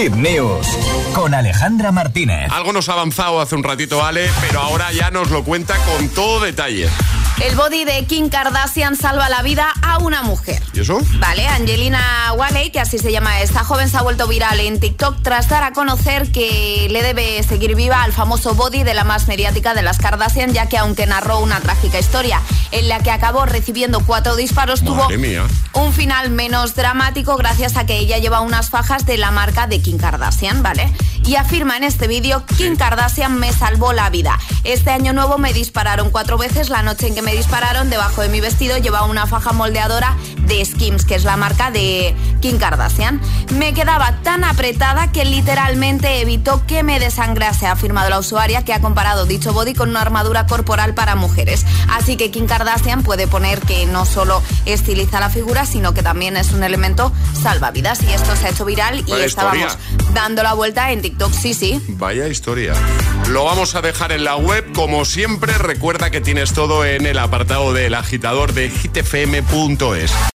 Hit con Alejandra Martínez. Algo nos ha avanzado hace un ratito, Ale, pero ahora ya nos lo cuenta con todo detalle. El body de Kim Kardashian salva la vida a una mujer. ¿Y eso? Vale, Angelina Waley, que así se llama esta joven, se ha vuelto viral en TikTok tras dar a conocer que le debe seguir viva al famoso body de la más mediática de las Kardashian, ya que aunque narró una trágica historia en la que acabó recibiendo cuatro disparos, tuvo un final menos dramático gracias a que ella lleva unas fajas de la marca de Kim Kardashian, ¿vale? Y afirma en este vídeo, Kim Kardashian me salvó la vida. Este año nuevo me dispararon cuatro veces la noche en que me dispararon, debajo de mi vestido llevaba una faja moldeadora de Skims, que es la marca de Kim Kardashian. Me quedaba tan apretada que literalmente evitó que me desangrase, ha afirmado la usuaria que ha comparado dicho body con una armadura corporal para mujeres. Así que Kim Kardashian puede poner que no solo estiliza la figura, sino que también es un elemento salvavidas. Y esto se ha hecho viral y estábamos dando la vuelta en TikTok, sí, sí. Vaya historia. Lo vamos a dejar en la web, como siempre. Recuerda que tienes todo en el apartado del agitador de hitfm.es.